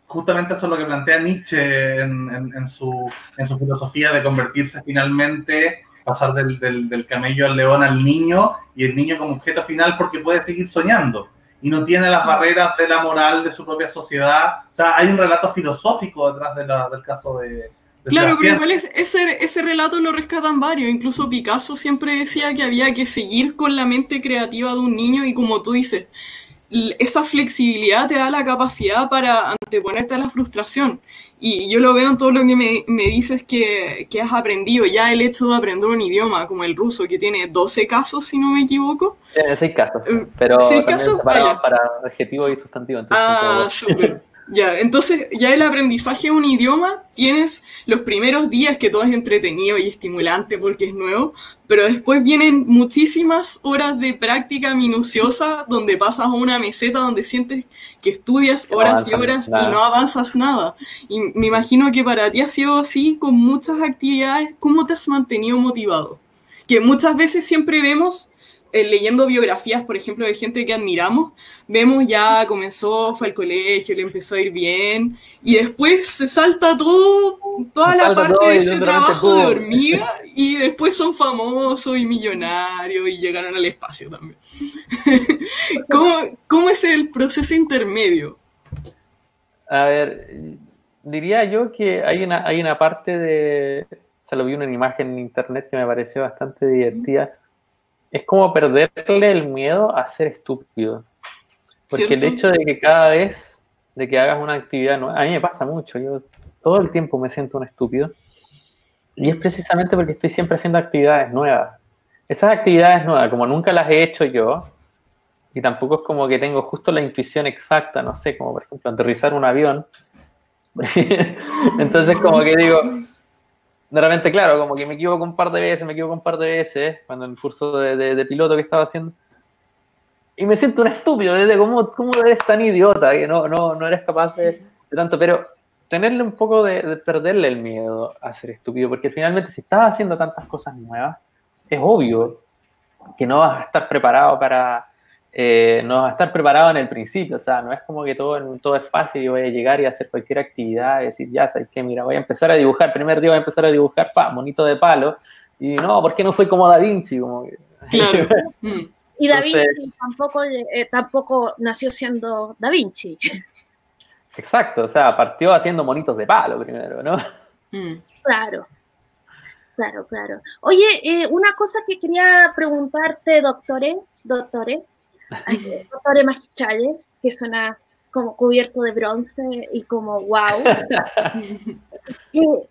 justamente eso es lo que plantea Nietzsche en, en- en su, en su filosofía de convertirse finalmente, pasar del, del- del camello al león al niño y el niño como objeto final porque puede seguir soñando y no tiene las barreras de la moral de su propia sociedad. O sea, hay un relato filosófico detrás de la- del caso de... Claro, pero igual es- ese, ese relato lo rescatan varios. Incluso Picasso siempre decía que había que seguir con la mente creativa de un niño y como tú dices, esa flexibilidad te da la capacidad para anteponerte a la frustración. Y yo lo veo en todo lo que me, me dices que, que has aprendido. Ya el hecho de aprender un idioma como el ruso, que tiene 12 casos, si no me equivoco. Tiene seis casos, Eh, pero ¿seis también casos? separados ya. para adjetivo y sustantivo. entonces Ah, súper. Ya, entonces ya el aprendizaje de un idioma tienes los primeros días que todo es entretenido y estimulante porque es nuevo, pero después vienen muchísimas horas de práctica minuciosa donde pasas a una meseta donde sientes que estudias no horas y horas y no avanzas nada. Y me imagino que para ti ha sido así con muchas actividades. ¿Cómo te has mantenido motivado? Que muchas veces siempre vemos eh, leyendo biografías, por ejemplo, de gente que admiramos, vemos ya comenzó, fue al colegio, le empezó a ir bien, y después se salta todo, toda Se la parte de ese trabajo de hormiga, [laughs] y después son famosos y millonarios y llegaron al espacio también. [laughs] ¿Cómo, ¿Cómo es el proceso intermedio? A ver, diría yo que hay una, hay una parte de, o sea, lo vi una imagen en internet que me pareció bastante divertida. Es como perderle el miedo a ser estúpido. Porque el hecho de que cada vez de que hagas una actividad nueva, a mí me pasa mucho, yo todo el tiempo me siento un estúpido. Y es precisamente porque estoy siempre haciendo actividades nuevas. Esas actividades nuevas, como nunca las he hecho yo, y tampoco es como que tengo justo la intuición exacta, no sé, como por ejemplo aterrizar un avión. [laughs] Entonces como que digo, de repente, claro, como que me equivoco un par de veces, me equivoco un par de veces, cuando en el curso de, de- de piloto que estaba haciendo. Y me siento un estúpido, desde cómo, cómo eres tan idiota, que no, no, no eres capaz de, de tanto, pero tenerle un poco de, de perderle el miedo a ser estúpido, porque finalmente si estás haciendo tantas cosas nuevas, es obvio que no vas a estar preparado para, eh, no vas a estar preparado en el principio, o sea, no es como que todo, todo es fácil y voy a llegar y hacer cualquier actividad y decir, ya sabes que, mira, voy a empezar a dibujar, primer día voy a empezar a dibujar, fa, monito de palo, y no, ¿por qué no soy como Da Vinci? Como que- [laughs] Claro. Mm. Y Da Entonces- Vinci tampoco, eh, tampoco nació siendo Da Vinci. Exacto, o sea, partió haciendo monitos de palo primero, ¿no? Mm. Claro, claro, claro. Oye, eh, una cosa que quería preguntarte, doctores, doctores, [laughs] que suena como cubierto de bronce y como wow. [laughs]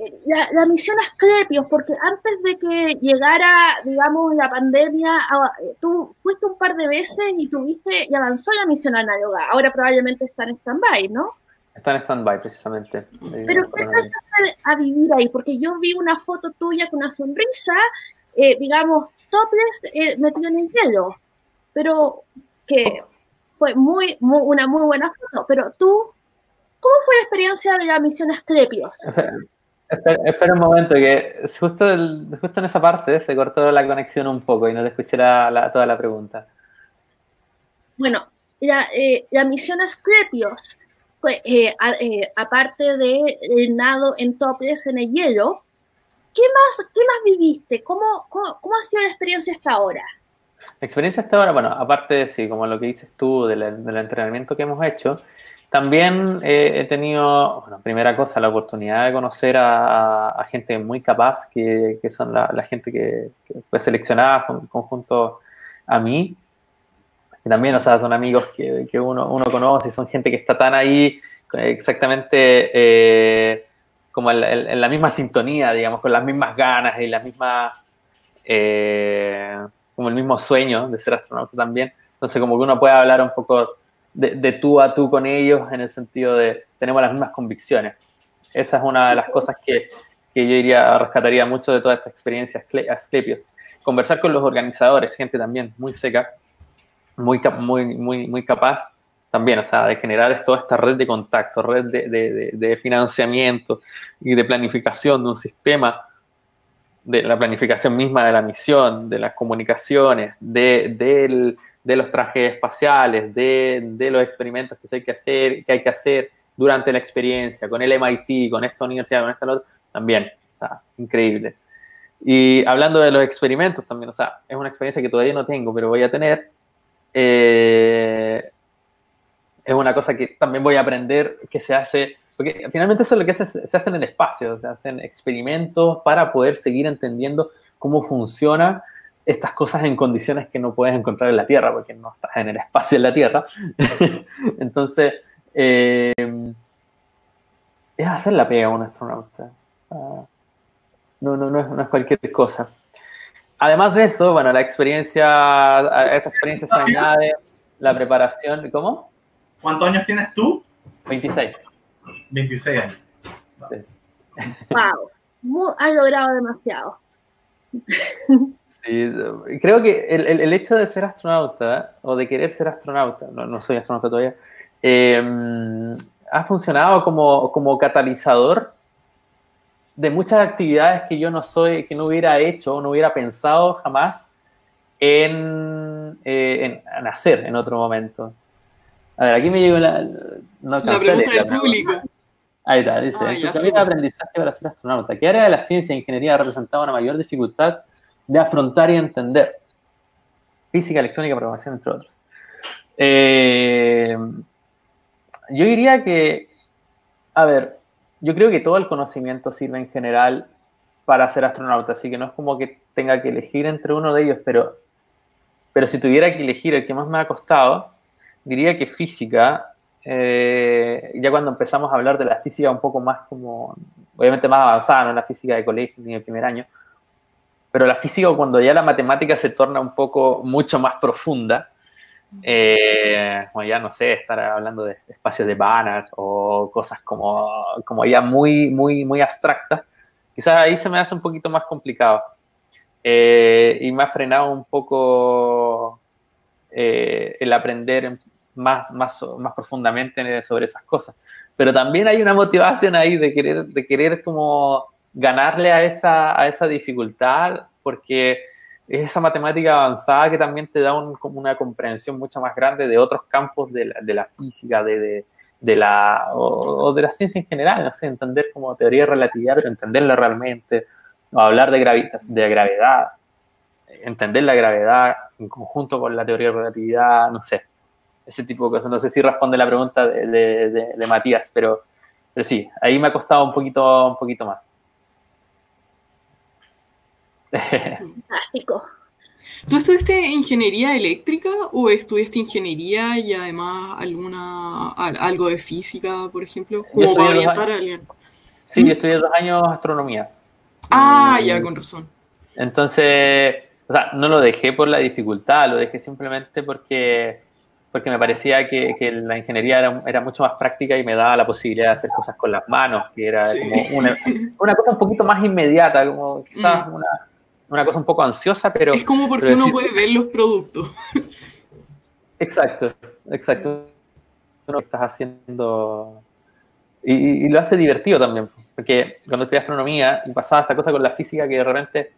Eh, la, la, misión Asclepios, porque antes de que llegara, digamos, la pandemia, ah, tú fuiste un par de veces y tuviste y avanzó la misión análoga. Ahora probablemente está en stand-by, ¿no? Está en stand-by, precisamente. Pero ¿qué pasaste a vivir ahí? Porque yo vi una foto tuya con una sonrisa, eh, digamos, topless, eh, metido en el hielo, pero que fue muy, muy, una muy buena foto. Pero tú, ¿cómo fue la experiencia de la misión Asclepios? Espera, un momento, que justo, justo en esa parte se cortó la conexión un poco y no te escuché toda la pregunta. Bueno, la, eh, la misión Asclepios, pues, eh, eh, aparte del de nado en toples en el hielo, ¿qué más, qué más viviste? ¿Cómo, cómo, ha sido la experiencia hasta ahora? La experiencia hasta ahora, bueno, aparte de sí, como lo que dices tú del, entrenamiento que hemos hecho, también eh, he tenido, bueno, primera cosa, la oportunidad de conocer a, gente muy capaz, que, que son la, gente que, fue seleccionada conjunto a mí. Y también, o sea, son amigos que, que uno, conoce y son gente que está tan ahí exactamente eh, como en, en, la misma sintonía, digamos, con las mismas ganas y las mismas, eh, como el mismo sueño de ser astronauta también. Entonces, como que uno puede hablar un poco de, tú a tú con ellos en el sentido de tenemos las mismas convicciones. Esa es una de las cosas que, que yo diría, rescataría mucho de toda esta experiencia Asclepios. Conversar con los organizadores, gente también muy seca, muy, muy, muy, muy capaz también, o sea, de generar toda esta red de contacto, red de, de, de, financiamiento y de planificación de un sistema, de la planificación misma de la misión, de las comunicaciones, de, del de los trajes espaciales, de, de, los experimentos que hay que hacer, que hay que hacer durante la experiencia, con el MIT, con esta universidad, con esta otra, también, está increíble. Y hablando de los experimentos también, o sea, es una experiencia que todavía no tengo, pero voy a tener. Eh, es una cosa que también voy a aprender que se hace, porque finalmente eso es lo que se, se hace en el espacio, se hacen experimentos para poder seguir entendiendo cómo funciona estas cosas en condiciones que no puedes encontrar en la Tierra, porque no estás en el espacio en la Tierra. [laughs] Entonces, eh, es hacer la pega a un astronauta. Ah, no, no, no, es, no es cualquier cosa. Además de eso, bueno, la experiencia, a esa experiencia se añade la preparación. ¿Cómo? ¿Cuántos años tienes tú? 26. 26 años. Sí. Wow, has logrado demasiado. Sí, creo que el, el, hecho de ser astronauta o de querer ser astronauta, no, no soy astronauta todavía, eh, ha funcionado como, como, catalizador de muchas actividades que yo no soy, que no hubiera hecho o no hubiera pensado jamás en, eh, en, hacer en otro momento. A ver, aquí me llegó la... No la pregunta del público. Ahí está, dice, ah, en tu aprendizaje para ser astronauta, ¿qué área de la ciencia e ingeniería ha representado una mayor dificultad de afrontar y entender. Física, electrónica, programación, entre otros. Eh, yo diría que, a ver, yo creo que todo el conocimiento sirve en general para ser astronauta, así que no es como que tenga que elegir entre uno de ellos, pero, pero si tuviera que elegir el que más me ha costado, diría que física, eh, ya cuando empezamos a hablar de la física un poco más como, obviamente más avanzada, no la física de colegio ni el primer año, pero la física, cuando ya la matemática se torna un poco mucho más profunda, eh, como ya no sé, estar hablando de espacios de Banach o cosas como, como ya muy, muy, muy abstractas, quizás ahí se me hace un poquito más complicado. Eh, y me ha frenado un poco eh, el aprender más, más, más profundamente sobre esas cosas. Pero también hay una motivación ahí de querer, de querer como ganarle a esa, a esa dificultad, porque es esa matemática avanzada que también te da un, como una comprensión mucho más grande de otros campos de la, de la física, de, de, la, o, de la ciencia en general, no sé, entender como teoría de relatividad, pero entenderla realmente, o hablar de, de gravedad, entender la gravedad en conjunto con la teoría de relatividad, no sé, ese tipo de cosas. No sé si responde la pregunta de, de Matías, pero, pero sí, ahí me ha costado un poquito, un poquito más. Fantástico. [laughs] ¿Tú estudiaste ingeniería eléctrica o estudiaste ingeniería y además alguna algo de física, por ejemplo? Como para orientar a alguien. Sí, yo estudié dos años astronomía. Ah, ya, con razón. Entonces, o sea, no lo dejé por la dificultad, lo dejé simplemente porque, porque me parecía que, que la ingeniería era, era, mucho más práctica y me daba la posibilidad de hacer cosas con las manos, que era sí. como una, una, cosa un poquito más inmediata, como quizás mm. una, una, cosa un poco ansiosa, pero... Es como porque uno decir, puede ver los productos. Exacto, exacto. Uno estás haciendo... Y, y, lo hace divertido también, porque cuando estudié astronomía y pasaba esta cosa con la física que de repente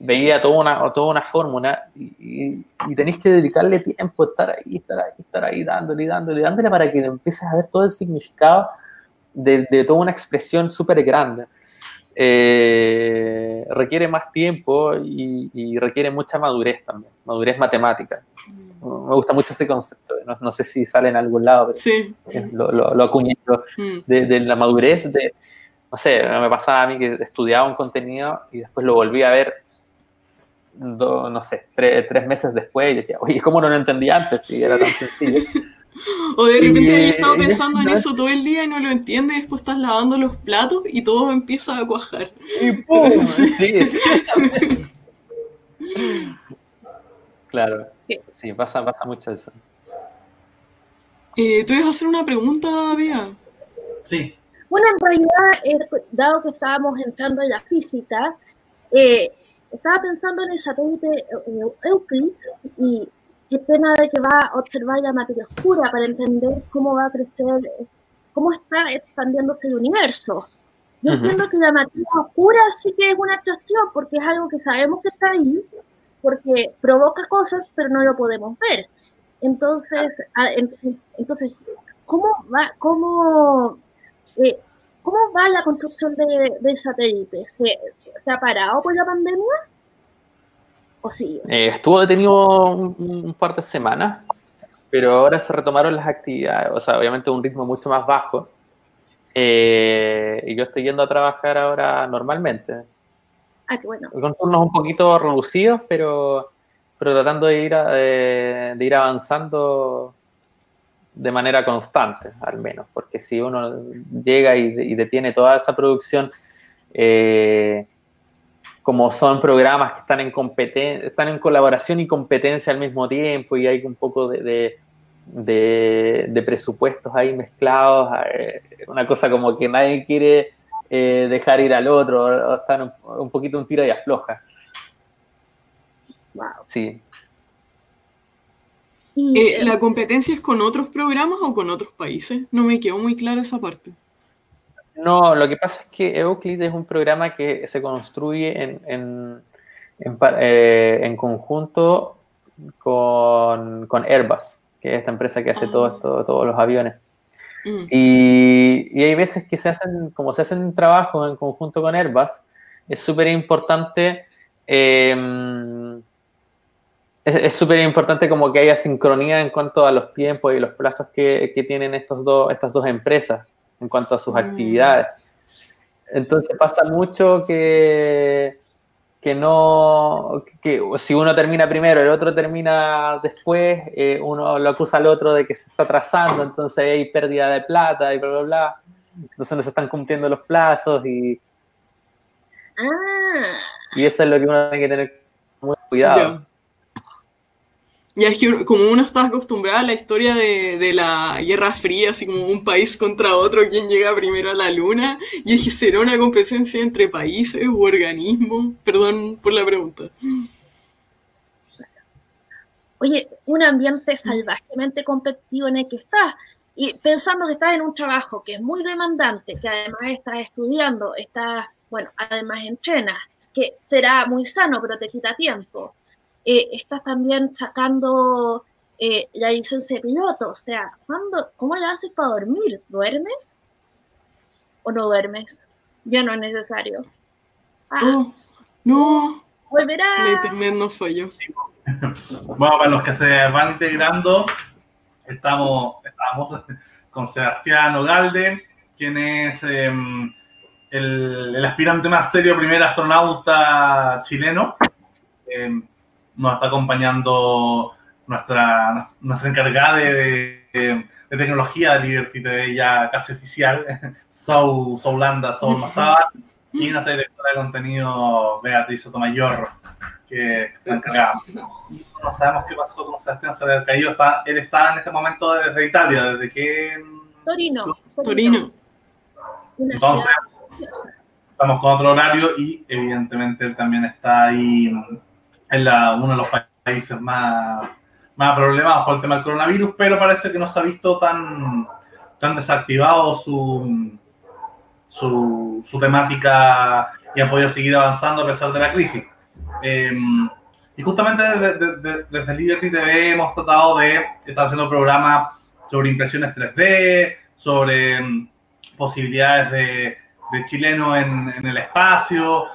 veía toda una, toda una fórmula y, y, tenéis que dedicarle tiempo, estar ahí, estar ahí, estar ahí, dándole, dándole, dándole para que empieces a ver todo el significado de, de toda una expresión súper grande. Eh, requiere más tiempo y, y, requiere mucha madurez también, madurez matemática. Mm. Me gusta mucho ese concepto, no, no, sé si sale en algún lado, pero sí. lo, lo, lo acuñé mm. de, de, la madurez, de, no sé, me pasaba a mí que estudiaba un contenido y después lo volví a ver Do, no sé, tres, tres, meses después y decía, oye, ¿cómo no lo entendí antes? Si sí. era tan sencillo. [laughs] o de repente has estado pensando en eso todo el día y no lo entiendes, y después estás lavando los platos y todo empieza a cuajar. Y ¡pum! [laughs] sí, sí. claro, sí, pasa, pasa mucho eso. Eh, ¿Tú ibas a hacer una pregunta, Bea? Sí. Bueno, en realidad, eh, dado que estábamos entrando en la física, eh, estaba pensando en el satélite Euclid y el tema de que va a observar la materia oscura para entender cómo va a crecer, cómo está expandiéndose el universo. Yo uh -huh. entiendo que la materia oscura sí que es una atracción porque es algo que sabemos que está ahí, porque provoca cosas, pero no lo podemos ver. Entonces, entonces ¿cómo va, cómo, eh, ¿Cómo va la construcción de, del satélite? ¿Se, ¿Se, ha parado por la pandemia? ¿O sí? Eh, estuvo detenido un, un, par de semanas, pero ahora se retomaron las actividades, o sea, obviamente un ritmo mucho más bajo. Eh, y yo estoy yendo a trabajar ahora normalmente. Ah, qué bueno. Con turnos un poquito reducidos, pero, pero tratando de ir, a, de, de ir avanzando de manera constante, al menos, porque si uno llega y, y detiene toda esa producción, eh, como son programas que están en, competen están en colaboración y competencia al mismo tiempo y hay un poco de, de, de, de presupuestos ahí mezclados, eh, una cosa como que nadie quiere eh, dejar ir al otro, o están un, un, poquito un tiro y afloja. Wow. Sí. Eh, ¿La competencia es con otros programas o con otros países? No me quedó muy clara esa parte. No, lo que pasa es que Euclid es un programa que se construye en, en, en, eh, en conjunto con, con, Airbus, que es esta empresa que hace ah. todo esto, todos los aviones. Mm. Y, y, hay veces que se hacen, como se hacen trabajos en conjunto con Airbus, es súper importante eh, es súper importante como que haya sincronía en cuanto a los tiempos y los plazos que, que tienen estos dos, estas dos empresas en cuanto a sus mm. actividades. Entonces pasa mucho que, que no, que si uno termina primero, el otro termina después, eh, uno lo acusa al otro de que se está atrasando, entonces hay pérdida de plata y bla, bla, bla. Entonces no se están cumpliendo los plazos y... Ah. Y eso es lo que uno tiene que tener mucho cuidado. Yeah. Ya es que como uno está acostumbrado a la historia de, de, la Guerra Fría, así como un país contra otro, quién llega primero a la Luna, y es que será una competencia entre países u organismos. Perdón por la pregunta. Oye, un ambiente salvajemente competitivo en el que estás, y pensando que estás en un trabajo que es muy demandante, que además estás estudiando, estás, bueno, además entrenas, que será muy sano, pero te quita tiempo eh, estás también sacando eh, la licencia de piloto. O sea, ¿cuándo, ¿cómo le haces para dormir? ¿Duermes? ¿O no duermes? Ya no es necesario. Ah, oh, no. Volverá. El internet no falló. Bueno, para los que se van integrando, estamos, estamos con Sebastián Ogalde, quien es eh, el, el, aspirante más serio primer astronauta chileno. Eh, nos está acompañando nuestra, nuestra encargada de, de tecnología de Liberty TV ya casi oficial, [laughs] Soul, Soulanda, Soul Masaba, [laughs] y nuestra directora de contenido, Beatriz Sotomayor, que está encargada. No sabemos qué pasó con Sebastián Saber Caído. Está, él está en este momento desde Italia, desde que... Torino. Torino. Entonces, estamos con otro horario y evidentemente él también está ahí en la, uno de los países más, más problemados por el tema del coronavirus, pero parece que no se ha visto tan, tan desactivado su, su, temática y ha podido seguir avanzando a pesar de la crisis. Eh, y justamente desde, desde, desde, Liberty TV hemos tratado de estar haciendo programas sobre impresiones 3D, sobre um, posibilidades de, de chileno en, en, el espacio,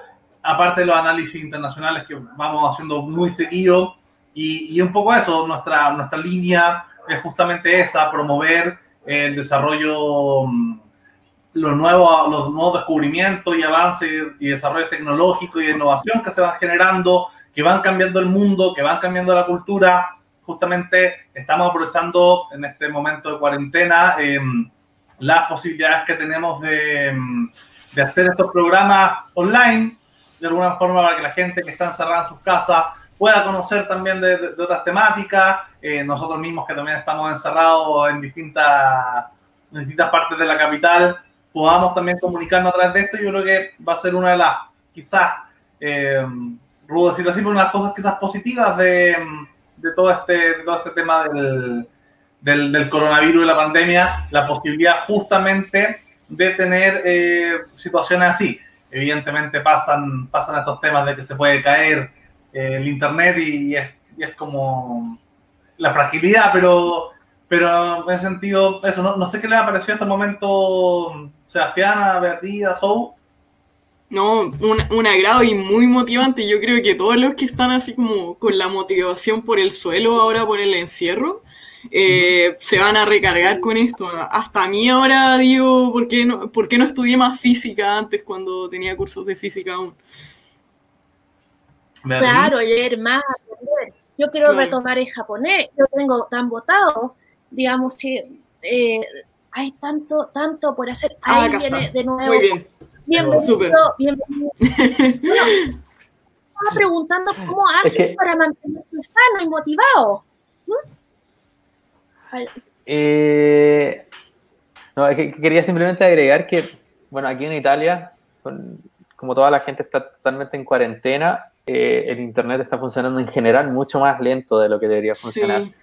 aparte de los análisis internacionales que vamos haciendo muy seguido. Y, y un poco eso, nuestra, nuestra línea es justamente esa, promover el desarrollo um, los nuevos, los nuevos descubrimientos y avances y desarrollos tecnológicos y de innovación que se van generando, que van cambiando el mundo, que van cambiando la cultura. Justamente estamos aprovechando en este momento de cuarentena eh, las posibilidades que tenemos de, de, hacer estos programas online, de alguna forma para que la gente que está encerrada en sus casas pueda conocer también de, otras temáticas. Eh, nosotros mismos que también estamos encerrados en distintas, distintas partes de la capital, podamos también comunicarnos a través de esto, yo creo que va a ser una de las, quizás, eh, rudo decirlo así, pero una de las cosas quizás positivas de, de, todo, este, de todo este tema del, del, del, coronavirus y la pandemia, la posibilidad justamente de tener eh, situaciones así. Evidentemente pasan, pasan estos temas de que se puede caer eh, el Internet y, es como la fragilidad, pero pero en ese sentido, eso, no, no sé qué le ha parecido hasta el momento Sebastián, a Beatriz, a Sou. No, un, un, agrado y muy motivante. Yo creo que todos los que están así como con la motivación por el suelo ahora por el encierro, eh, se van a recargar con esto. Hasta a mí ahora digo, ¿por qué, no, ¿por qué no estudié más física antes cuando tenía cursos de física aún? Claro, leer más, aprender. Yo quiero claro. retomar el japonés. Yo tengo tan votado digamos que eh, hay tanto, tanto por hacer. Ahí ah, viene está. de nuevo. Muy bien. Bienvenido, bienvenido. [laughs] bueno, estaba preguntando cómo hacen es que... para mantenerse sano y motivado. Eh, no, es que quería simplemente agregar que, bueno, aquí en Italia, como toda la gente está totalmente en cuarentena, eh, el Internet está funcionando en general mucho más lento de lo que debería funcionar. Sí.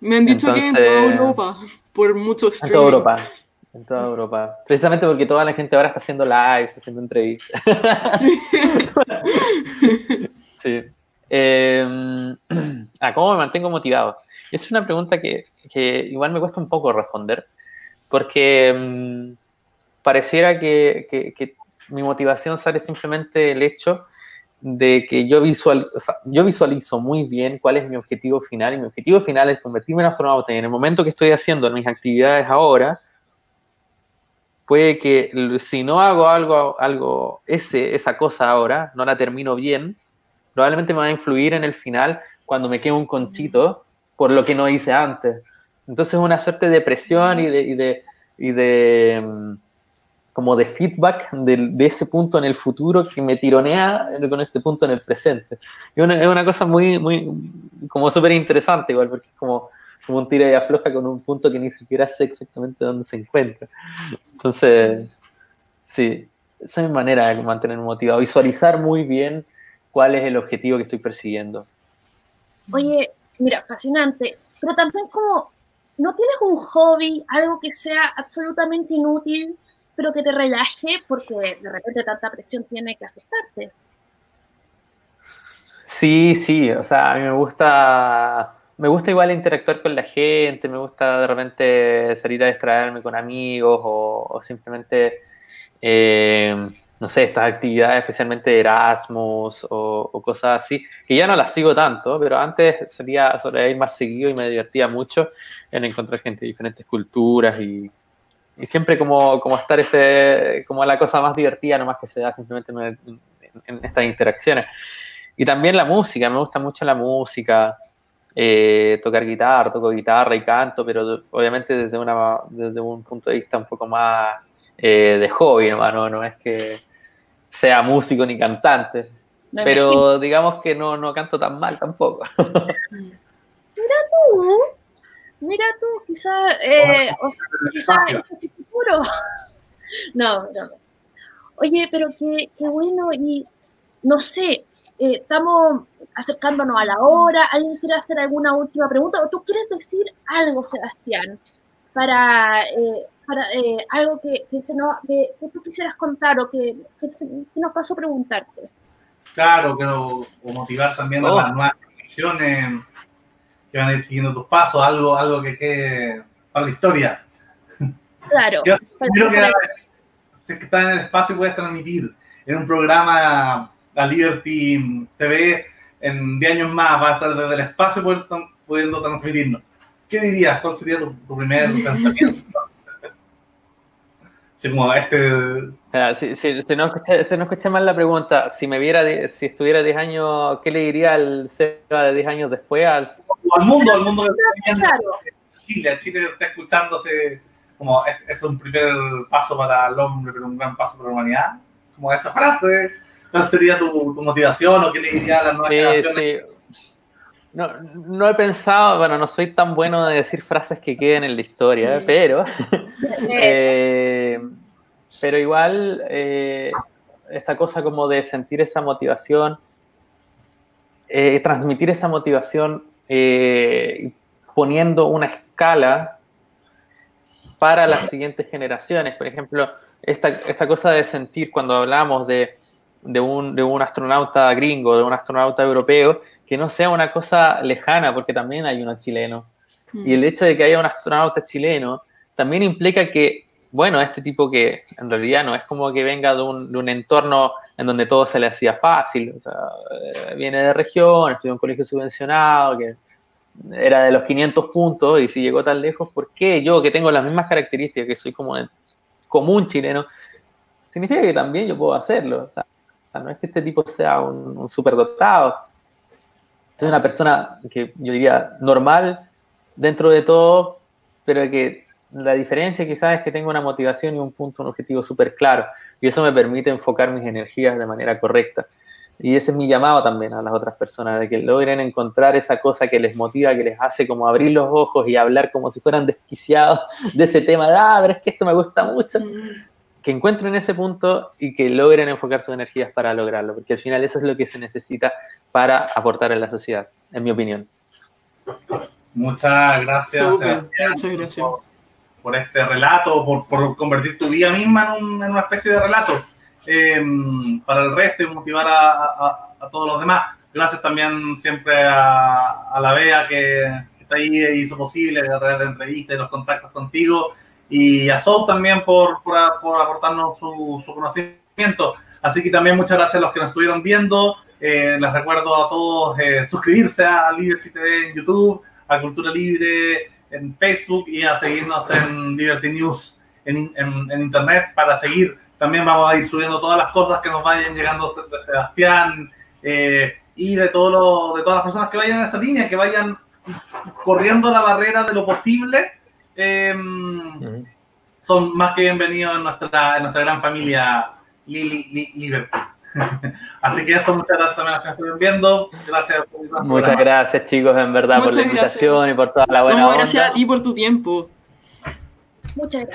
Me han dicho Entonces, que en toda Europa, por muchos streaming. En toda Europa. En toda Europa. Precisamente porque toda la gente ahora está haciendo lives, está haciendo entrevistas. Sí. [laughs] sí. Eh, [clears throat] ah, ¿Cómo me mantengo motivado? Es una pregunta que, igual me cuesta un poco responder, porque um, pareciera que, mi motivación sale simplemente del hecho de que yo visualizo muy bien cuál es mi objetivo final y mi objetivo final es convertirme en astronauta y en el momento que estoy haciendo mis actividades ahora, puede que si no hago algo, algo ese, esa cosa ahora, no la termino bien, probablemente me va a influir en el final cuando me quede un conchito por lo que no hice antes. Entonces es una suerte de presión y de, y de, y de como de feedback de, de, ese punto en el futuro que me tironea con este punto en el presente. Es una, es una cosa muy, muy, como súper interesante igual, porque es como, como un tira y afloja con un punto que ni siquiera sé exactamente dónde se encuentra. Entonces, sí, esa es mi manera de mantenerme motivado, visualizar muy bien cuál es el objetivo que estoy persiguiendo. Oye, mira, fascinante, pero también como, ¿no tienes un hobby, algo que sea absolutamente inútil? pero que te relaje porque de repente tanta presión tiene que afectarte. Sí, sí, o sea, a mí me gusta, me gusta igual interactuar con la gente, me gusta de repente salir a distraerme con amigos o, o simplemente, eh, no sé, estas actividades, especialmente Erasmus o, o, cosas así, que ya no las sigo tanto, pero antes solía, solía ir más seguido y me divertía mucho en encontrar gente de diferentes culturas y, y siempre como, como estar ese, como la cosa más divertida, nomás que se da simplemente en, estas interacciones. Y también la música, me gusta mucho la música. eh, tocar guitarra, toco guitarra y canto, pero obviamente desde, una, desde un punto de vista un poco más eh, de hobby, ¿no? no es que sea músico ni cantante, pero digamos que no, no canto tan mal tampoco. Mira tú, mira tú, quizás, eh, quizás futuro. No, no. Oye, pero qué, qué bueno y no sé, eh, estamos acercándonos a la hora. ¿Alguien quiere hacer alguna última pregunta? ¿O tú quieres decir algo, Sebastián? Para, eh, para eh, algo que, que, se nos, que, tú quisieras contar o que, se, nos pasó preguntarte. Claro, quiero motivar también a oh. las nuevas generaciones que van a ir siguiendo tus pasos, algo, algo que quede para la historia. Claro. Yo creo que si estás en el espacio puedes transmitir en un programa la Liberty TV en 10 años más va a estar desde el espacio pudiendo transmitirnos. ¿Qué dirías? ¿Cuál sería tu, primer [laughs] pensamiento? Sí, como este... si, si, no escuché, mal la pregunta, si me viera, si estuviera 10 años, ¿qué le diría al Seba de 10 años después? Al, al mundo, al mundo que está Chile, a Chile está escuchándose como es, es, un primer paso para el hombre, pero un gran paso para la humanidad. Como esa frase ¿Cuál sería tu, motivación o qué le diría a las nuevas sí, Sí. No, no, he pensado, bueno, no soy tan bueno de decir frases que queden en la historia, ¿eh? pero, [laughs] [laughs] eh, pero igual eh, esta cosa como de sentir esa motivación, transmitir esa motivación poniendo una escala para las siguientes generaciones. Por ejemplo, esta, esta cosa de sentir cuando hablamos de de un, de un astronauta gringo, de un astronauta europeo, que no sea una cosa lejana, porque también hay uno chileno. Mm. Y el hecho de que haya un astronauta chileno también implica que, bueno, este tipo que en realidad no es como que venga de un, de un entorno en donde todo se le hacía fácil, o sea, eh, viene de región, estudió en un colegio subvencionado, que era de los 500 puntos y si llegó tan lejos, ¿por qué yo que tengo las mismas características, que soy como común chileno, significa que también yo puedo hacerlo? O sea, no es que este tipo sea un, superdotado. Es una persona que yo diría normal dentro de todo, pero que la diferencia quizás es que tengo una motivación y un punto, un objetivo súper claro. Y eso me permite enfocar mis energías de manera correcta. Y ese es mi llamado también a las otras personas, de que logren encontrar esa cosa que les motiva, que les hace como abrir los ojos y hablar como si fueran desquiciados de ese tema de, ah, es que esto me gusta mucho. Que encuentren ese punto y que logren enfocar sus energías para lograrlo, porque al final eso es lo que se necesita para aportar a la sociedad, en mi opinión. Muchas gracias, Por, este relato, por, por, convertir tu vida misma en, una especie de relato em, para el resto y motivar a, a, todos los demás. Gracias también siempre a, la Bea que, que está ahí e hizo posible a través de entrevistas y los contactos contigo y a Soul también por, por, aportarnos su, conocimiento. Así que también muchas gracias a los que nos estuvieron viendo. Eh, les recuerdo a todos eh, suscribirse a Liberty TV en YouTube, a Cultura Libre en Facebook y a seguirnos en Liberty News en, en, Internet para seguir. También vamos a ir subiendo todas las cosas que nos vayan llegando de Sebastián eh, y de, todo de todas las personas que vayan en esa línea, que vayan corriendo la barrera de lo posible Em, son más que bienvenidos en nuestra, en nuestra gran familia Lili Liberty. [laughs] Así que eso, muchas gracias también a los que estuvieron viendo. Gracias por Muchas gracias, chicos, en verdad, por la invitación y por toda la buena no, Gracias a ti por tu tiempo. Muchas